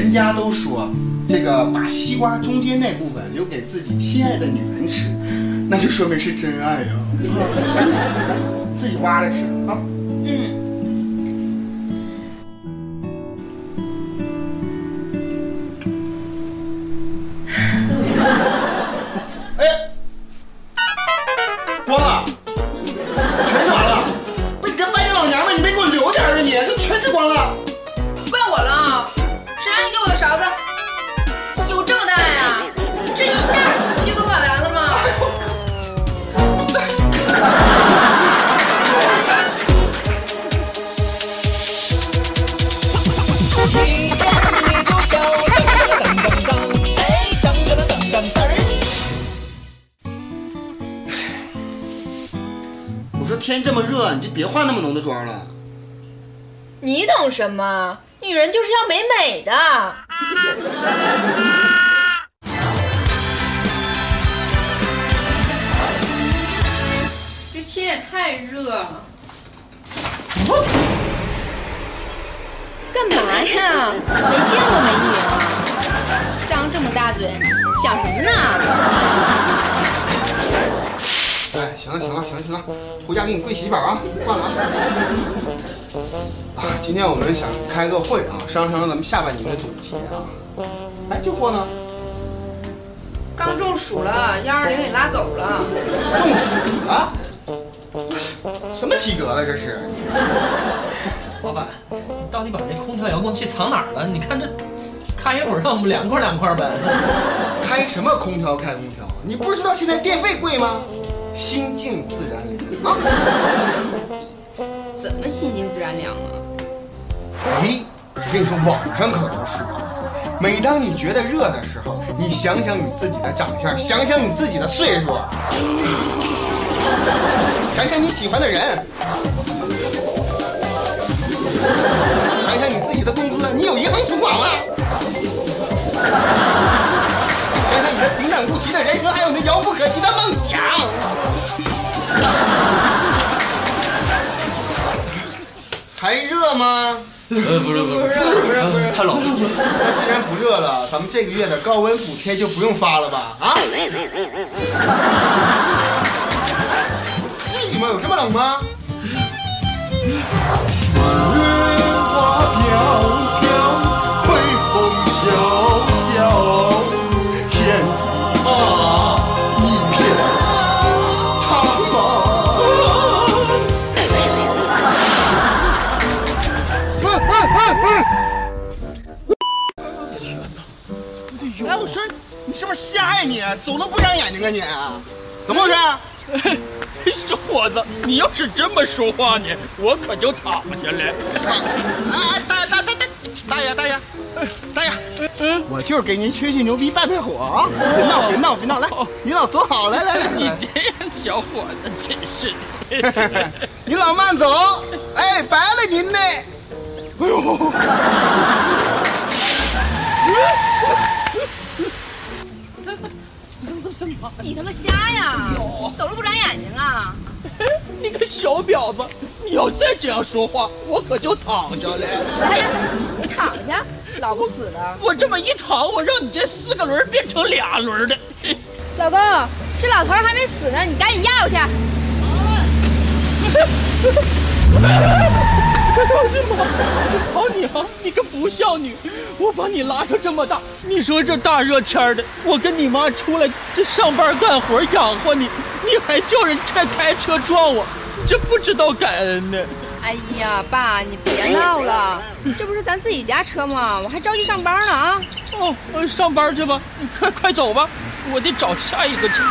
人家都说，这个把西瓜中间那部分留给自己心爱的女人吃，那就说明是真爱呀、来来，自己挖着吃啊。嗯，哎，光了，说天这么热，你就别化那么浓的妆了。你懂什么？女人就是要美美的。这天也太热了。干嘛呀？没见过美女啊！张这么大嘴，想什么呢？回家给你跪洗衣板啊，挂了啊。啊，今天我们想开个会啊，商商咱们下半年的总结啊。哎，这货呢？刚中暑了，幺二零给拉走了。中暑了？什么体格了这是？老板，你到底把这空调遥控器藏哪儿了？你看这，开一会儿让我们凉快凉快呗。开什么空调开空调？你不知道现在电费贵吗？心静自然凉啊！怎么心静自然凉啊？哎，我跟你说，网上可都说，每当你觉得热的时候，你想想你自己的长相，想想你自己的岁数，想想你喜欢的人，想想你自己的工资，你有银行存款吗？想想你的平淡无奇的人生，还有那遥不可及的梦太冷了。那既然不热了，咱们这个月的高温补贴就不用发了吧？啊？至于吗？有这么冷吗？雪花飘飘，北风萧萧，天地啊，一片苍茫。哎，你？走路不长眼睛啊你？怎么回事？小伙子，你要是这么说话呢，我可就躺下了。哎，大大大大大爷大爷大爷，我就是给您吹吹牛逼，败败火啊！别闹别闹别闹，来，您老走好，来来来，你这样小伙子真是的。你老慢走，哎，白了您呢。哎呦，你他妈瞎呀？走路不长眼睛啊？你个小婊子，你要再这样说话，我可就躺下了。来呀，你躺下，老不死的。我这么一躺，我让你这四个轮变成俩轮的。老公，这老头还没死呢，你赶紧压过去。好你啊，你个不孝女！我把你拉扯这么大，你说这大热天的，我跟你妈出来这上班干活养活你，你还叫人开开车撞我，你这不知道感恩呢。哎呀，爸，你别闹了，这不是咱自己家车吗？我还着急上班呢啊！哦，呃上班去吧，你快快走吧，我得找下一个去。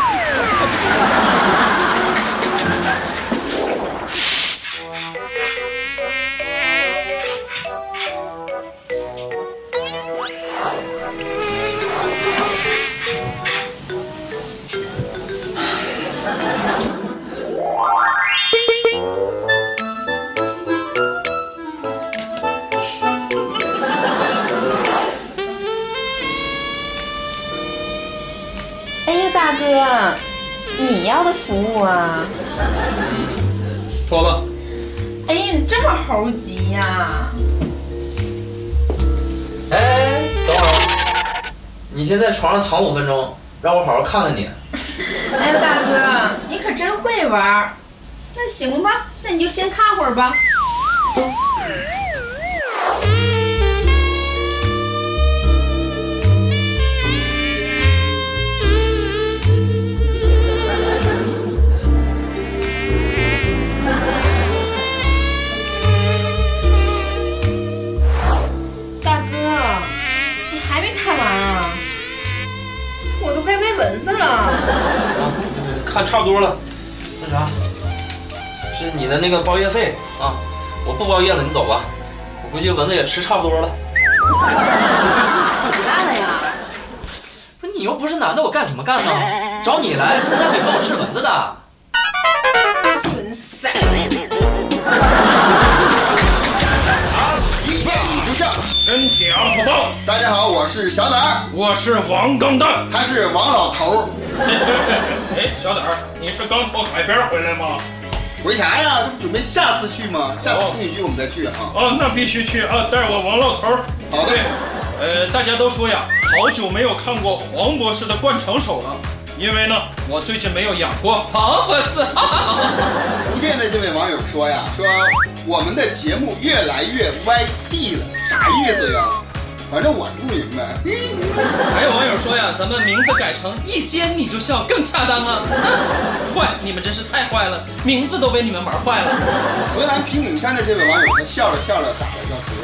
你要的服务啊？脱吧。哎呀，你这么猴急呀、哎，等会儿你先在床上躺五分钟，让我好好看看你。哎，大哥，你可真会玩儿。那行吧，那你就先看会儿吧。大蚊子了。啊，看差不多了。那啥，是你的那个包月费啊，我不包月了，你走吧。我估计蚊子也吃差不多了。你不干了呀？不是你又不是男的，我干什么干呢？找你来就是让你帮我吃蚊子的。损色！跟帖啊，好棒！大家好，我是小胆儿，我是王钢蛋。他是王老头儿。哎，小胆儿，你是刚从海边回来吗？回啥呀？这不准备下次去吗？下哦次情侣剧我们再去啊。哦，那必须去啊！带我王老头儿。好的对，呃，大家都说呀，好久没有看过黄博士的灌肠手了，因为呢，我最近没有养过黄博士。福建的这位网友说呀，说我们的节目越来越歪地了，啥意思呀？反正我不明白。还有网友说呀，咱们名字改成一见你就笑更恰当啊！坏，你们真是太坏了，名字都被你们玩坏了。河南平顶山的这位网友他笑了笑了，打了个嗝。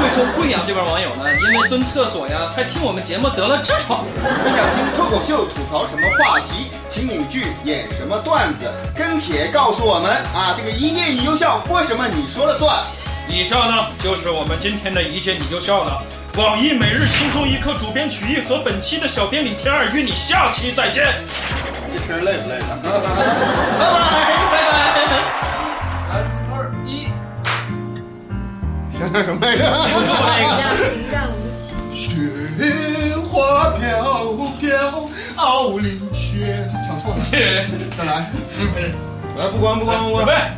贵州贵阳这边网友呢，因为蹲厕所呀，还听我们节目得了痔疮。你想听脱口秀吐槽什么话题，情景剧演什么段子，跟帖告诉我们啊！这个一见你就笑，播什么你说了算。以上呢就是我们今天的一见你就笑了。网易每日轻松一刻主编曲艺和本期的小编李天二与你下期再见。这声累不累呢？拜拜。拜拜。三二一，想想什么来着？平淡平淡无奇。雪花飘飘，傲立雪。唱错了，再来。嗯来，不管不管不管。